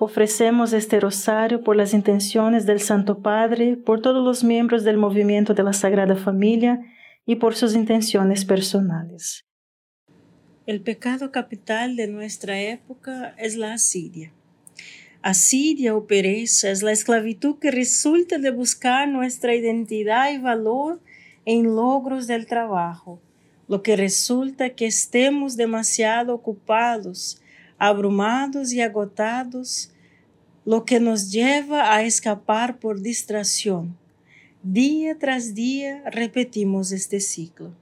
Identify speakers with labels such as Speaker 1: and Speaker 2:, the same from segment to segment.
Speaker 1: Ofrecemos este rosario por las intenciones del Santo Padre, por todos los miembros del movimiento de la Sagrada Familia y por sus intenciones personales. El pecado capital de nuestra época es la asidia. Asidia o pereza es la esclavitud que resulta de buscar nuestra identidad y valor en logros del trabajo, lo que resulta que estemos demasiado ocupados abrumados y agotados, lo que nos lleva a escapar por distracción. Día tras día repetimos este ciclo.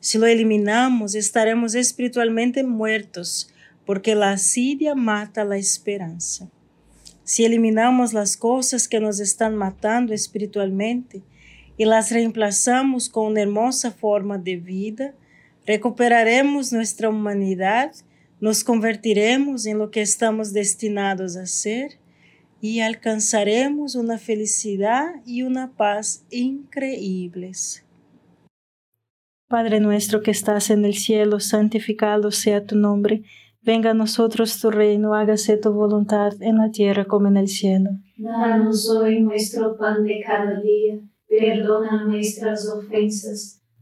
Speaker 1: Si lo eliminamos, estaremos espiritualmente muertos, porque la asidia mata la esperanza. Si eliminamos las cosas que nos están matando espiritualmente y las reemplazamos con una hermosa forma de vida, recuperaremos nuestra humanidad nos convertiremos en lo que estamos destinados a ser y alcanzaremos una felicidad y una paz increíbles. Padre nuestro que estás en el cielo, santificado sea tu nombre. Venga a nosotros tu reino, hágase tu voluntad en la tierra como en el cielo.
Speaker 2: Danos hoy nuestro pan de cada día, perdona nuestras ofensas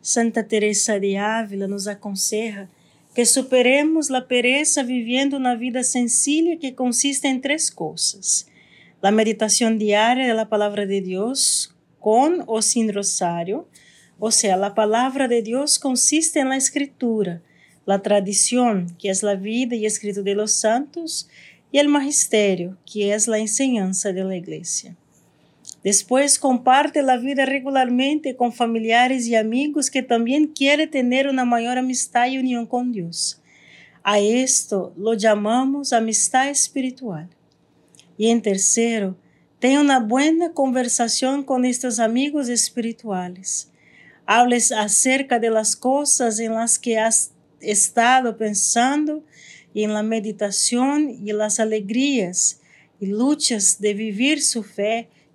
Speaker 3: Santa Teresa de Ávila nos aconseja que superemos la pereza viviendo una vida sencilla que consiste en tres cosas. La meditación diaria de la palabra de Dios con o sin rosario, o sea, la palabra de Dios consiste en la escritura, la tradición, que es la vida y escrito de los santos, y el magisterio, que es la enseñanza de la iglesia. Después comparte la vida regularmente con familiares y amigos que también quieren tener una mayor amistad y unión con Dios. A esto lo llamamos amistad espiritual. Y en tercero, tenha una buena conversación con estos amigos espirituales. Hables acerca de las cosas en las que has estado pensando en la meditación y las alegrías y luchas de vivir su fe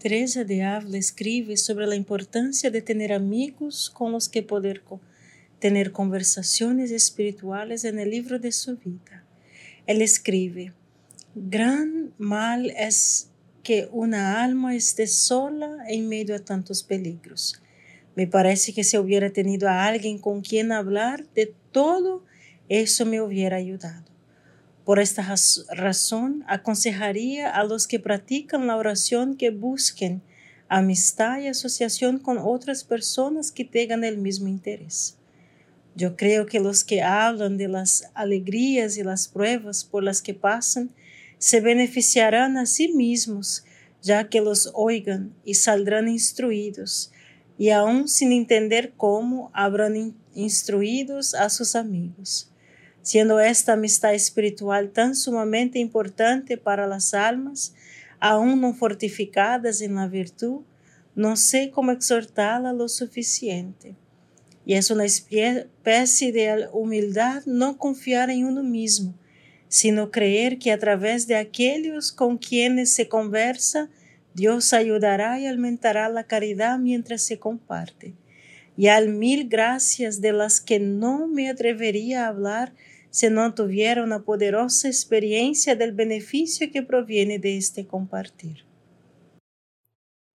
Speaker 3: Teresa de Ávila escribe sobre la importancia de tener amigos con los que poder tener conversaciones espirituales en el libro de su vida. Él escribe, gran mal es que una alma esté sola en medio a tantos peligros. Me parece que si hubiera tenido a alguien con quien hablar de todo, eso me hubiera ayudado. Por esta razón, aconsejaría a los que practican la oración que busquen amistad y asociación con otras personas que tengan el mismo interés. Yo creo que los que hablan de las alegrías y las pruebas por las que pasan se beneficiarán a sí mismos, ya que los oigan y saldrán instruidos, y aún sin entender cómo habrán instruidos a sus amigos. Siendo esta amistad espiritual tan sumamente importante para las almas, aún no fortificadas en la virtud, no sé cómo exhortarla lo suficiente. Y es una especie de humildad no confiar en uno mismo, sino creer que a través de aquellos con quienes se conversa, Dios ayudará y aumentará la caridad mientras se comparte. Y al mil gracias de las que no me atrevería a hablar si no tuviera una poderosa experiencia del beneficio que proviene de este compartir.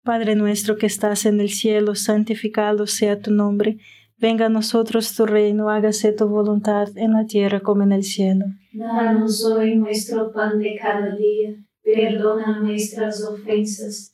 Speaker 1: Padre nuestro que estás en el cielo, santificado sea tu nombre Venga a nosotros tu reino, hágase tu voluntad en la tierra como en el cielo.
Speaker 2: Danos hoy nuestro pan de cada día, perdona nuestras ofensas,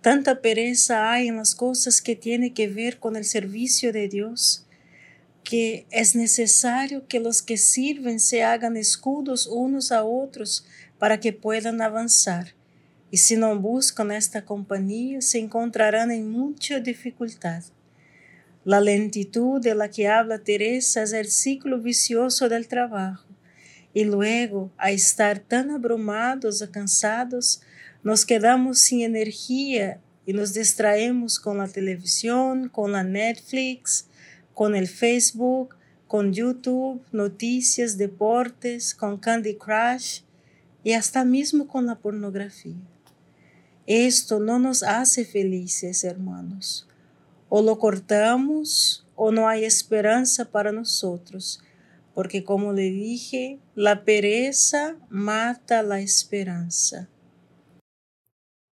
Speaker 3: Tanta pereza hay en las cosas que tienen que ver con el servicio de Dios, que es necesario que los que sirven se hagan escudos unos a otros para que puedan avanzar. Y si no buscan esta compañía, se encontrarán en mucha dificultad. La lentitud de la que habla Teresa es el ciclo vicioso del trabajo. Y luego, a estar tan abrumados o cansados, nos quedamos sin energía y nos distraemos con la televisión, con la Netflix, con el Facebook, con YouTube, noticias, deportes, con Candy Crush y hasta mismo con la pornografía. Esto no nos hace felices, hermanos. O lo cortamos o no hay esperanza para nosotros, porque como le dije, la pereza mata la esperanza.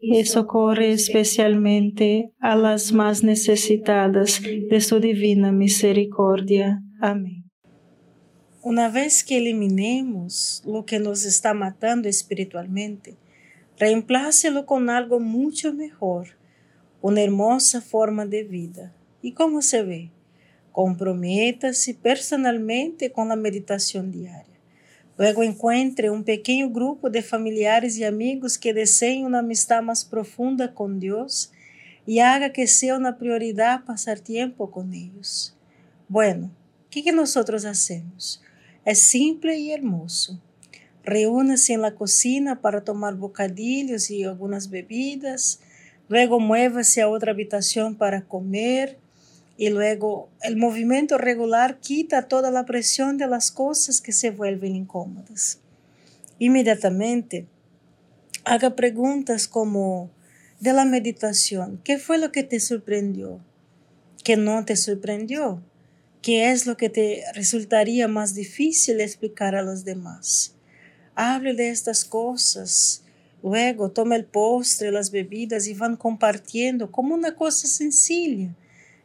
Speaker 1: y socorre especialmente a las más necesitadas de su divina misericordia. Amén.
Speaker 3: Una vez que eliminemos lo que nos está matando espiritualmente, reemplácelo con algo mucho mejor, una hermosa forma de vida. ¿Y cómo se ve? Comprométase personalmente con la meditación diaria. Luego encuentre un pequeño grupo de familiares y amigos que deseen una amistad más profunda con Dios y haga que sea una prioridad pasar tiempo con ellos. Bueno, ¿qué que nosotros hacemos? Es simple y hermoso. Reúnase en la cocina para tomar bocadillos y algunas bebidas, luego muévase a otra habitación para comer y luego el movimiento regular quita toda la presión de las cosas que se vuelven incómodas. Inmediatamente, haga preguntas como de la meditación, ¿qué fue lo que te sorprendió? ¿Qué no te sorprendió? ¿Qué es lo que te resultaría más difícil explicar a los demás? Hable de estas cosas. Luego tome el postre, las bebidas y van compartiendo como una cosa sencilla,